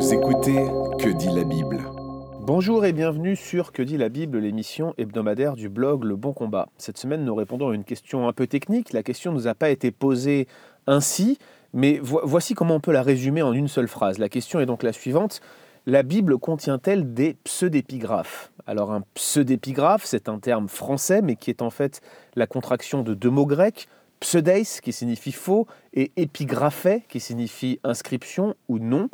Vous écoutez Que dit la Bible Bonjour et bienvenue sur Que dit la Bible, l'émission hebdomadaire du blog Le Bon Combat. Cette semaine, nous répondons à une question un peu technique. La question ne nous a pas été posée ainsi, mais voici comment on peut la résumer en une seule phrase. La question est donc la suivante. La Bible contient-elle des pseudépigraphes? Alors un pseudépigraphe, c'est un terme français, mais qui est en fait la contraction de deux mots grecs, pseudeis, qui signifie faux, et épigraphé, qui signifie inscription ou nom.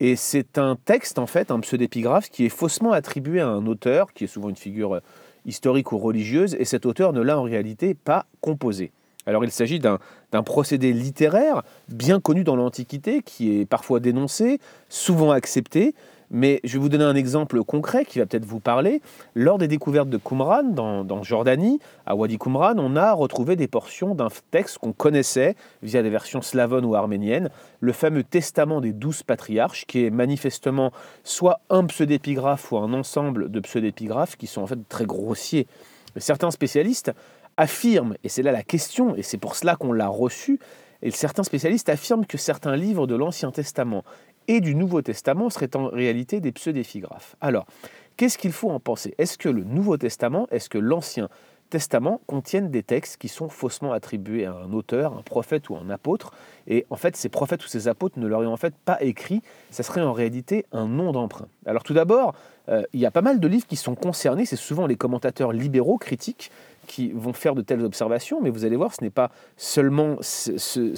Et c'est un texte, en fait, un pseudépigraphe, qui est faussement attribué à un auteur, qui est souvent une figure euh, historique ou religieuse, et cet auteur ne l'a en réalité pas composé. Alors il s'agit d'un procédé littéraire bien connu dans l'Antiquité, qui est parfois dénoncé, souvent accepté, mais je vais vous donner un exemple concret qui va peut-être vous parler. Lors des découvertes de Qumran, dans, Jordanie, à Wadi Qumran, on a retrouvé des portions d'un texte qu'on connaissait via des versions slavonnes ou arméniennes, le fameux Testament des douze patriarches, qui est manifestement soit un pseudépigraphe ou un ensemble de pseudépigraphes qui sont en fait très grossiers. Certains spécialistes affirment, et c'est là la question, et c'est pour cela qu'on l'a reçu, et certains spécialistes affirment que certains livres de l'Ancien Testament et du Nouveau Testament seraient en réalité des pseudépigraphes. Alors, qu'est-ce qu'il faut en penser? Est-ce que le Nouveau Testament, est-ce que l'Ancien Testament contiennent des textes qui sont faussement attribués à un auteur, un prophète ou un apôtre, et en fait ces prophètes ou ces apôtres ne l'auraient en fait pas écrit, ça serait en réalité un nom d'emprunt. Alors tout d'abord, euh, il y a pas mal de livres qui sont concernés, c'est souvent les commentateurs libéraux critiques qui vont faire de telles observations, mais vous allez voir, ce n'est pas seulement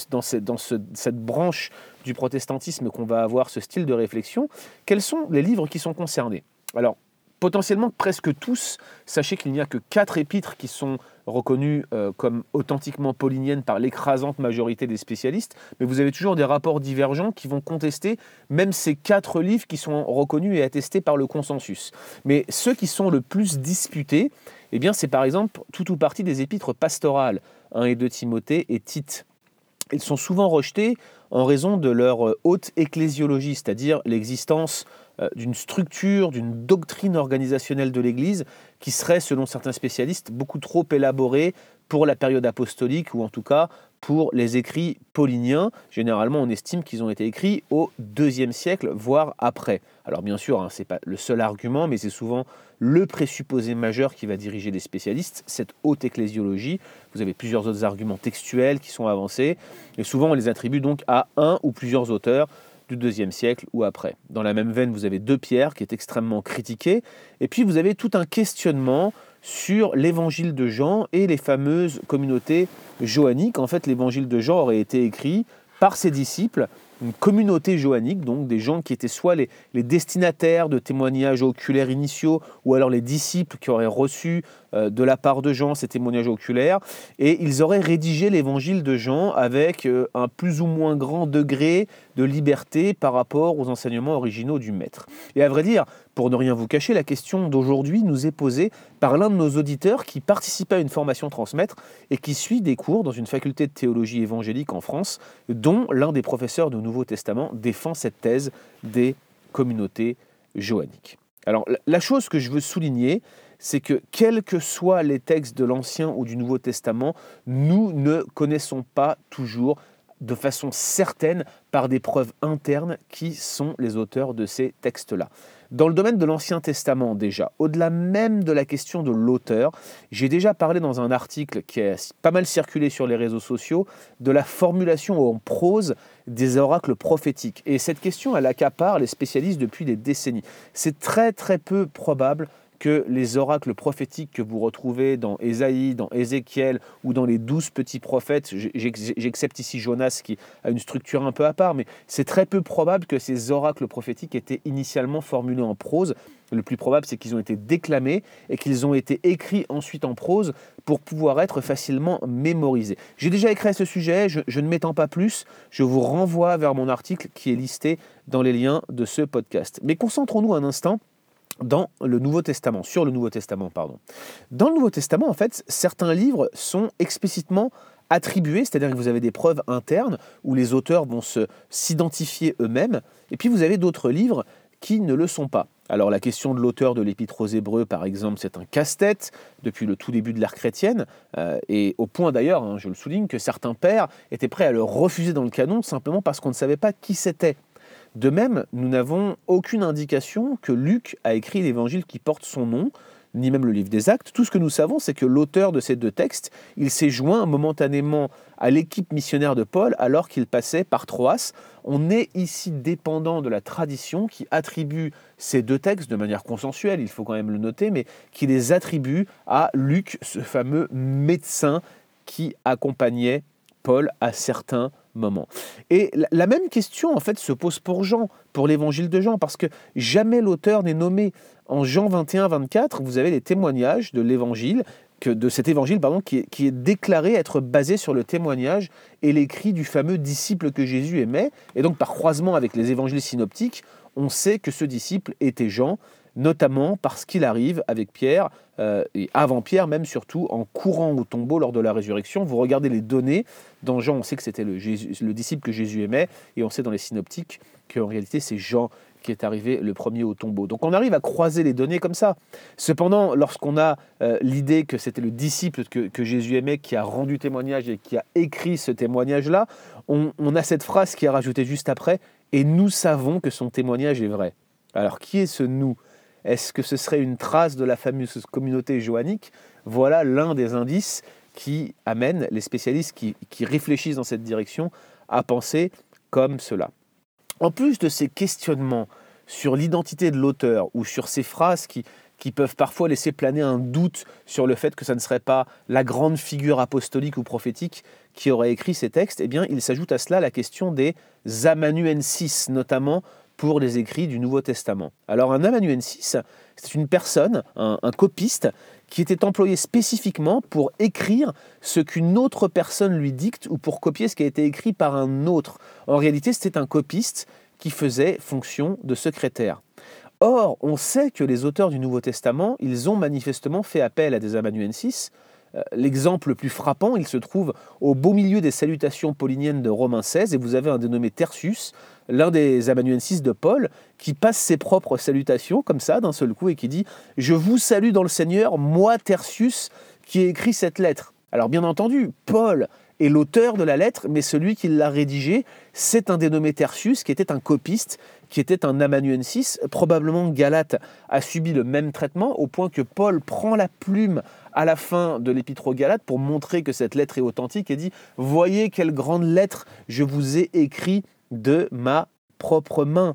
dans, cette branche du protestantisme qu'on va avoir ce style de réflexion. Quels sont les livres qui sont concernés? Alors, potentiellement presque tous, sachez qu'il n'y a que quatre épîtres qui sont reconnues euh, comme authentiquement pauliniennes par l'écrasante majorité des spécialistes, mais vous avez toujours des rapports divergents qui vont contester même ces quatre livres qui sont reconnus et attestés par le consensus. Mais ceux qui sont le plus disputés, eh bien c'est par exemple tout ou partie des épîtres pastorales, 1 et 2 Timothée et Tite. Ils sont souvent rejetés en raison de leur euh, haute ecclésiologie, c'est-à-dire l'existence d'une structure, d'une doctrine organisationnelle de l'Église qui serait, selon certains spécialistes, beaucoup trop élaborée pour la période apostolique, ou en tout cas pour les écrits pauliniens. Généralement, on estime qu'ils ont été écrits au IIe siècle, voire après. Alors bien sûr, hein, ce n'est pas le seul argument, mais c'est souvent le présupposé majeur qui va diriger les spécialistes, cette haute ecclésiologie. Vous avez plusieurs autres arguments textuels qui sont avancés, et souvent on les attribue donc à un ou plusieurs auteurs du deuxième siècle ou après. Dans la même veine, vous avez deux pierres qui est extrêmement critiqué, et puis vous avez tout un questionnement sur l'évangile de Jean et les fameuses communautés joanniques. En fait, l'évangile de Jean aurait été écrit par ses disciples une communauté joannique, donc des gens qui étaient soit les, destinataires de témoignages oculaires initiaux, ou alors les disciples qui auraient reçu euh, de la part de Jean ces témoignages oculaires, et ils auraient rédigé l'évangile de Jean avec euh, un plus ou moins grand degré de liberté par rapport aux enseignements originaux du maître. Et à vrai dire, pour ne rien vous cacher, la question d'aujourd'hui nous est posée par l'un de nos auditeurs qui participe à une formation transmettre et qui suit des cours dans une faculté de théologie évangélique en France, dont l'un des professeurs de Nouveau Testament défend cette thèse des communautés joanniques. Alors la chose que je veux souligner, c'est que quels que soient les textes de l'Ancien ou du Nouveau Testament, nous ne connaissons pas toujours de façon certaine par des preuves internes qui sont les auteurs de ces textes-là. Dans le domaine de l'Ancien Testament déjà, au-delà même de la question de l'auteur, j'ai déjà parlé dans un article qui a pas mal circulé sur les réseaux sociaux de la formulation en prose des oracles prophétiques. Et cette question, elle accapare les spécialistes depuis des décennies. C'est très très peu probable que les oracles prophétiques que vous retrouvez dans Ésaïe, dans Ézéchiel ou dans les douze petits prophètes, j'accepte ici Jonas qui a une structure un peu à part, mais c'est très peu probable que ces oracles prophétiques étaient initialement formulés en prose. Le plus probable, c'est qu'ils ont été déclamés et qu'ils ont été écrits ensuite en prose pour pouvoir être facilement mémorisés. J'ai déjà écrit à ce sujet, je, je ne m'étends pas plus, je vous renvoie vers mon article qui est listé dans les liens de ce podcast. Mais concentrons-nous un instant dans le Nouveau Testament, sur le Nouveau Testament, pardon. Dans le Nouveau Testament, en fait, certains livres sont explicitement attribués, c'est-à-dire que vous avez des preuves internes où les auteurs vont s'identifier eux-mêmes, et puis vous avez d'autres livres qui ne le sont pas. Alors la question de l'auteur de l'Épître aux Hébreux, par exemple, c'est un casse-tête depuis le tout début de l'ère chrétienne, euh, et au point d'ailleurs, hein, je le souligne, que certains pères étaient prêts à le refuser dans le canon simplement parce qu'on ne savait pas qui c'était. De même, nous n'avons aucune indication que Luc a écrit l'évangile qui porte son nom, ni même le livre des actes. Tout ce que nous savons, c'est que l'auteur de ces deux textes, il s'est joint momentanément à l'équipe missionnaire de Paul alors qu'il passait par Troas. On est ici dépendant de la tradition qui attribue ces deux textes de manière consensuelle, il faut quand même le noter, mais qui les attribue à Luc, ce fameux médecin qui accompagnait Paul à certains moments. Et la même question en fait se pose pour Jean, pour l'évangile de Jean, parce que jamais l'auteur n'est nommé. En Jean 21-24, vous avez les témoignages de l'évangile, de cet évangile pardon, qui qui est déclaré être basé sur le témoignage et l'écrit du fameux disciple que Jésus aimait. Et donc par croisement avec les évangiles synoptiques, on sait que ce disciple était Jean, notamment parce qu'il arrive avec Pierre, euh, et avant Pierre même surtout, en courant au tombeau lors de la résurrection. Vous regardez les données, dans Jean on sait que c'était le, le, disciple que Jésus aimait, et on sait dans les synoptiques qu'en réalité c'est Jean qui est arrivé le premier au tombeau. Donc on arrive à croiser les données comme ça. Cependant, lorsqu'on a euh, l'idée que c'était le disciple que, que, Jésus aimait qui a rendu témoignage et qui a écrit ce témoignage-là, on, on a cette phrase qui est rajoutée juste après, et nous savons que son témoignage est vrai. Alors qui est ce nous? Est-ce que ce serait une trace de la fameuse communauté joannique? Voilà l'un des indices qui amène les spécialistes qui, réfléchissent dans cette direction à penser comme cela. En plus de ces questionnements sur l'identité de l'auteur ou sur ces phrases qui, peuvent parfois laisser planer un doute sur le fait que ça ne serait pas la grande figure apostolique ou prophétique qui aurait écrit ces textes, eh bien, il s'ajoute à cela la question des amanuensis, notamment pour les écrits du Nouveau Testament. Alors un amanuensis, c'est une personne, un, copiste, qui était employé spécifiquement pour écrire ce qu'une autre personne lui dicte ou pour copier ce qui a été écrit par un autre. En réalité, c'était un copiste qui faisait fonction de secrétaire. Or, on sait que les auteurs du Nouveau Testament, ils ont manifestement fait appel à des amanuensis, euh, l'exemple le plus frappant, il se trouve au beau milieu des salutations pauliniennes de Romains 16, et vous avez un dénommé Tertius, l'un des amanuensis de Paul, qui passe ses propres salutations comme ça d'un seul coup et qui dit Je vous salue dans le Seigneur, moi Tertius, qui ai écrit cette lettre. Alors bien entendu, Paul est l'auteur de la lettre, mais celui qui l'a rédigée, c'est un dénommé Tertius, qui était un copiste, qui était un amanuensis. Probablement Galate a subi le même traitement, au point que Paul prend la plume à la fin de l'épître aux Galates pour montrer que cette lettre est authentique et dit Voyez quelle grande lettre je vous ai écrit de ma propre main.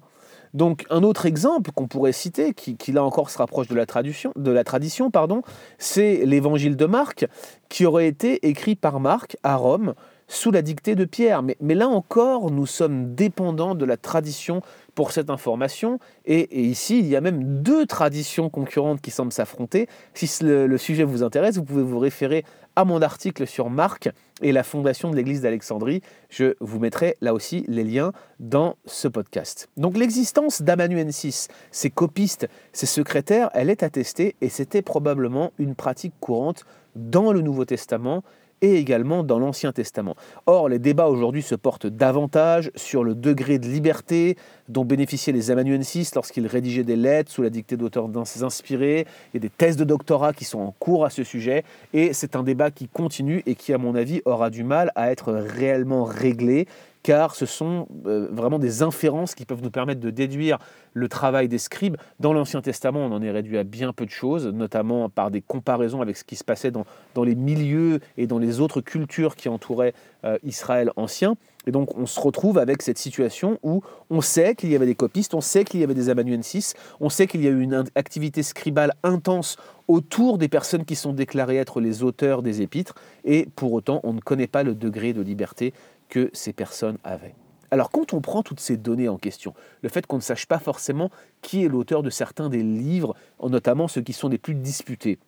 Donc un autre exemple qu'on pourrait citer, qui, là encore se rapproche de la, tradition, pardon, c'est l'évangile de Marc, qui aurait été écrit par Marc à Rome sous la dictée de Pierre. Mais là encore, nous sommes dépendants de la tradition pour cette information. Et, ici, il y a même deux traditions concurrentes qui semblent s'affronter. Si le, sujet vous intéresse, vous pouvez vous référer à mon article sur Marc et la fondation de l'église d'Alexandrie. Je vous mettrai là aussi les liens dans ce podcast. Donc l'existence d'amanuensis, ces copistes, ces secrétaires, elle est attestée et c'était probablement une pratique courante dans le Nouveau Testament et également dans l'Ancien Testament. Or, les débats aujourd'hui se portent davantage sur le degré de liberté dont bénéficiaient les amanuensis lorsqu'ils rédigeaient des lettres sous la dictée d'auteurs inspirés. Il y a des thèses de doctorat qui sont en cours à ce sujet, et c'est un débat qui continue et qui, à mon avis, aura du mal à être réellement réglé car ce sont euh, vraiment des inférences qui peuvent nous permettre de déduire le travail des scribes. Dans l'Ancien Testament, on en est réduit à bien peu de choses, notamment par des comparaisons avec ce qui se passait dans, les milieux et dans les autres cultures qui entouraient euh, Israël ancien. Et donc on se retrouve avec cette situation où on sait qu'il y avait des copistes, on sait qu'il y avait des amanuensis, on sait qu'il y a eu une activité scribale intense autour des personnes qui sont déclarées être les auteurs des épîtres, et pour autant on ne connaît pas le degré de liberté que ces personnes avaient. Alors quand on prend toutes ces données en question, le fait qu'on ne sache pas forcément qui est l'auteur de certains des livres, notamment ceux qui sont les plus disputés,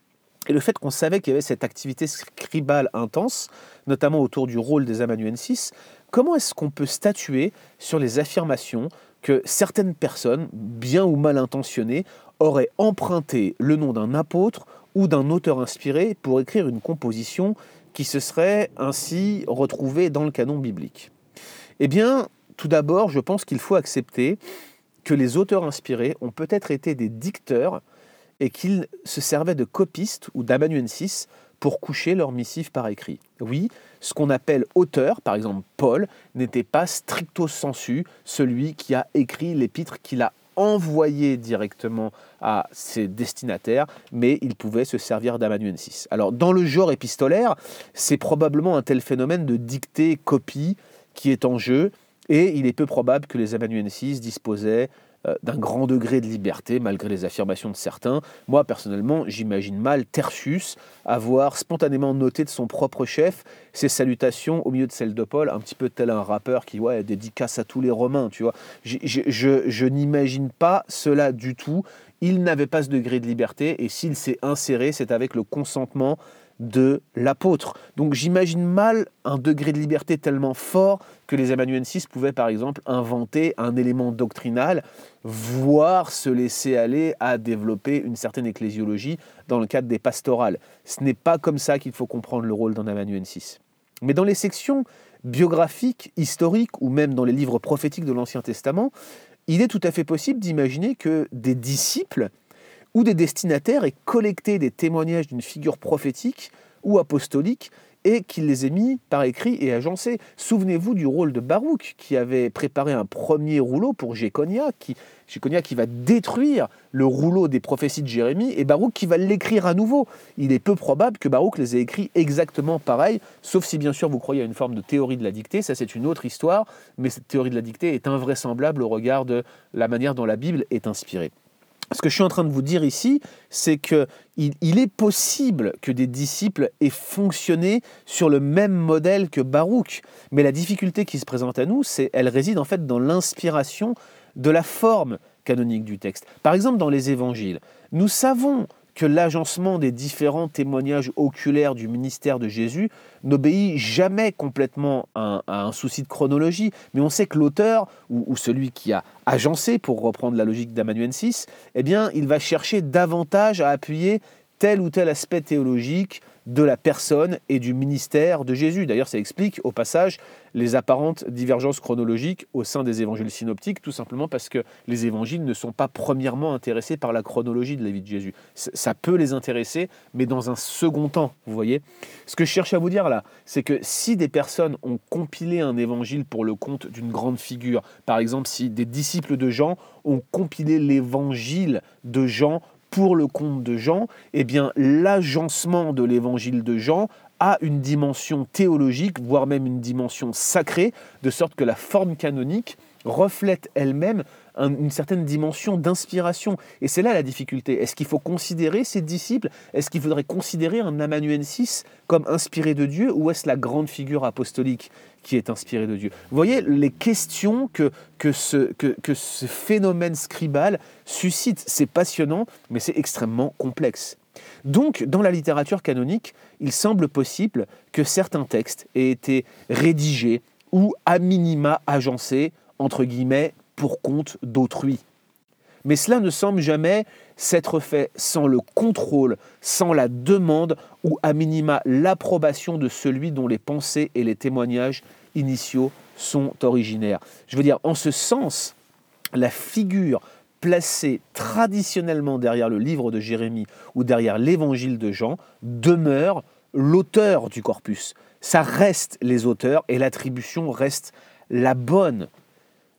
et le fait qu'on savait qu'il y avait cette activité scribale intense, notamment autour du rôle des amanuensis, comment est-ce qu'on peut statuer sur les affirmations que certaines personnes, bien ou mal intentionnées, auraient emprunté le nom d'un apôtre ou d'un auteur inspiré pour écrire une composition qui se serait ainsi retrouvé dans le canon biblique Eh bien, tout d'abord, je pense qu'il faut accepter que les auteurs inspirés ont peut-être été des dicteurs et qu'ils se servaient de copistes ou d'amanuensis pour coucher leur missive par écrit. Oui, ce qu'on appelle auteur, par exemple Paul, n'était pas stricto sensu celui qui a écrit l'épître qu'il a envoyé directement à ses destinataires, mais il pouvait se servir d'amanuensis. Alors dans le genre épistolaire, c'est probablement un tel phénomène de dictée-copie qui est en jeu, et il est peu probable que les amanuensis disposaient d'un grand degré de liberté, malgré les affirmations de certains. Moi, personnellement, j'imagine mal Tertius avoir spontanément noté de son propre chef ses salutations au milieu de celles de Paul, un petit peu tel un rappeur qui ouais, dédicace à tous les Romains, tu vois. Je n'imagine pas cela du tout. Il n'avait pas ce degré de liberté, et s'il s'est inséré, c'est avec le consentement de l'apôtre. Donc j'imagine mal un degré de liberté tellement fort que les amanuensis pouvaient par exemple inventer un élément doctrinal, voire se laisser aller à développer une certaine ecclésiologie dans le cadre des pastorales. Ce n'est pas comme ça qu'il faut comprendre le rôle d'un amanuensis. Mais dans les sections biographiques, historiques ou même dans les livres prophétiques de l'Ancien Testament, il est tout à fait possible d'imaginer que des disciples ou des destinataires aient collecté des témoignages d'une figure prophétique ou apostolique et qu'il les ait mis par écrit et agencés. Souvenez-vous du rôle de Baruch qui avait préparé un premier rouleau pour Jéconia, qui, Jéconia qui va détruire le rouleau des prophéties de Jérémie et Baruch qui va l'écrire à nouveau. Il est peu probable que Baruch les ait écrits exactement pareil, sauf si bien sûr vous croyez à une forme de théorie de la dictée, ça c'est une autre histoire, mais cette théorie de la dictée est invraisemblable au regard de la manière dont la Bible est inspirée. Ce que je suis en train de vous dire ici, c'est qu'il il est possible que des disciples aient fonctionné sur le même modèle que Baruch. Mais la difficulté qui se présente à nous, c'est elle réside en fait dans l'inspiration de la forme canonique du texte. Par exemple, dans les évangiles, nous savons que l'agencement des différents témoignages oculaires du ministère de Jésus n'obéit jamais complètement à un, souci de chronologie, mais on sait que l'auteur, ou, celui qui a agencé, pour reprendre la logique d'amanuensis, eh bien, il va chercher davantage à appuyer tel ou tel aspect théologique de la personne et du ministère de Jésus. D'ailleurs, ça explique au passage les apparentes divergences chronologiques au sein des évangiles synoptiques, tout simplement parce que les évangiles ne sont pas premièrement intéressés par la chronologie de la vie de Jésus. Ça peut les intéresser, mais dans un second temps, vous voyez. Ce que je cherche à vous dire là, c'est que si des personnes ont compilé un évangile pour le compte d'une grande figure, par exemple si des disciples de Jean ont compilé l'évangile de Jean pour le compte de Jean, eh bien l'agencement de l'évangile de Jean a une dimension théologique, voire même une dimension sacrée, de sorte que la forme canonique reflète elle-même une certaine dimension d'inspiration. Et c'est là la difficulté. Est-ce qu'il faut considérer ces disciples? Est-ce qu'il faudrait considérer un amanuensis comme inspiré de Dieu Ou est-ce la grande figure apostolique? Qui est inspirée de Dieu Vous voyez les questions que, que, ce, que, que ce phénomène scribal suscite. C'est passionnant, mais c'est extrêmement complexe. Donc, dans la littérature canonique, il semble possible que certains textes aient été rédigés ou à minima agencés, entre guillemets, pour compte d'autrui. Mais cela ne semble jamais s'être fait sans le contrôle, sans la demande ou à minima l'approbation de celui dont les pensées et les témoignages initiaux sont originaires. Je veux dire, en ce sens, la figure placée traditionnellement derrière le livre de Jérémie ou derrière l'évangile de Jean demeure l'auteur du corpus. Ça reste les auteurs et l'attribution reste la bonne.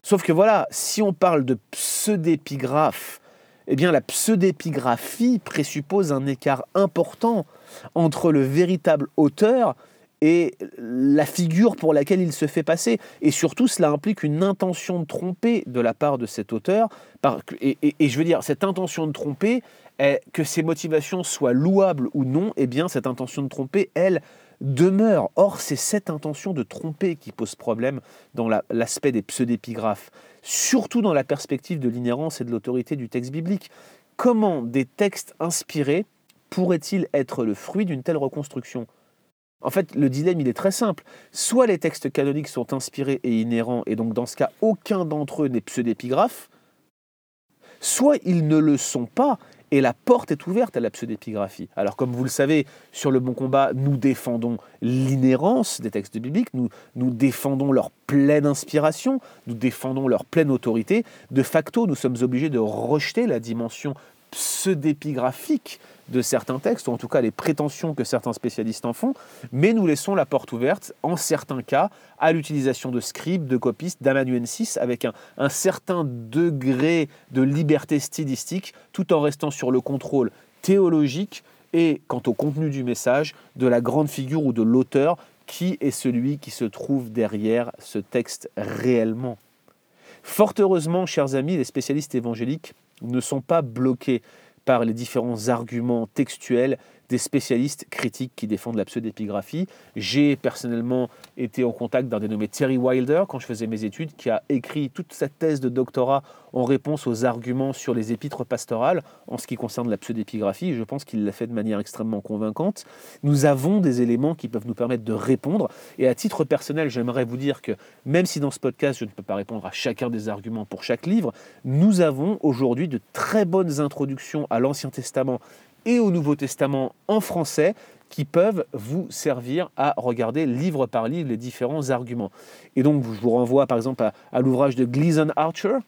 Sauf que voilà, si on parle de pseudépigraphe, eh bien la pseudépigraphie présuppose un écart important entre le véritable auteur et la figure pour laquelle il se fait passer. Et surtout, cela implique une intention de tromper de la part de cet auteur. Et, et je veux dire, cette intention de tromper, que ses motivations soient louables ou non, eh bien, cette intention de tromper, elle, demeure. Or, c'est cette intention de tromper qui pose problème dans l'aspect des pseudépigraphes, surtout dans la perspective de l'inhérence et de l'autorité du texte biblique. Comment des textes inspirés pourraient-ils être le fruit d'une telle reconstruction? En fait, le dilemme, il est très simple. Soit les textes canoniques sont inspirés et inhérents, et donc dans ce cas, aucun d'entre eux n'est pseudépigraphe, soit ils ne le sont pas, et la porte est ouverte à la pseudépigraphie. Alors comme vous le savez, sur le bon combat, nous défendons l'inhérence des textes bibliques, nous, défendons leur pleine inspiration, nous défendons leur pleine autorité. De facto, nous sommes obligés de rejeter la dimension pseudépigraphique de certains textes, ou en tout cas les prétentions que certains spécialistes en font, mais nous laissons la porte ouverte, en certains cas, à l'utilisation de scribes, de copistes, d'amanuensis, avec un, un certain degré de liberté stylistique, tout en restant sur le contrôle théologique et, quant au contenu du message, de la grande figure ou de l'auteur qui est celui qui se trouve derrière ce texte réellement. Fort heureusement, chers amis, les spécialistes évangéliques ne sont pas bloqués par les différents arguments textuels des spécialistes critiques qui défendent la pseudépigraphie. J'ai personnellement été en contact d'un dénommé Terry Wilder quand je faisais mes études, qui a écrit toute sa thèse de doctorat en réponse aux arguments sur les épîtres pastorales en ce qui concerne la pseudépigraphie. Je pense qu'il l'a fait de manière extrêmement convaincante. Nous avons des éléments qui peuvent nous permettre de répondre. Et à titre personnel, j'aimerais vous dire que même si dans ce podcast, je ne peux pas répondre à chacun des arguments pour chaque livre, nous avons aujourd'hui de très bonnes introductions à l'Ancien Testament et au Nouveau Testament en français qui peuvent vous servir à regarder livre par livre les différents arguments. Et donc, je vous renvoie par exemple à, l'ouvrage de Gleason Archer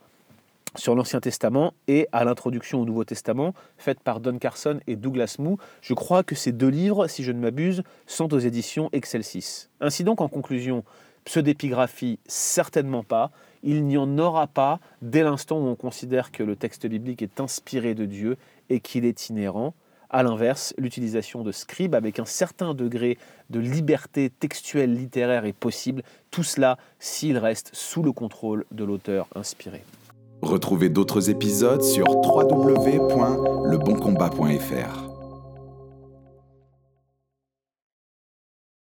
sur l'Ancien Testament et à l'introduction au Nouveau Testament faite par Don Carson et Douglas Moo. Je crois que ces deux livres, si je ne m'abuse, sont aux éditions Excelsis. Ainsi donc, en conclusion, pseudépigraphie, certainement pas. Il n'y en aura pas dès l'instant où on considère que le texte biblique est inspiré de Dieu et qu'il est inhérent. A l'inverse, l'utilisation de scribes avec un certain degré de liberté textuelle littéraire est possible, tout cela s'il reste sous le contrôle de l'auteur inspiré. Retrouvez d'autres épisodes sur www.leboncombat.fr.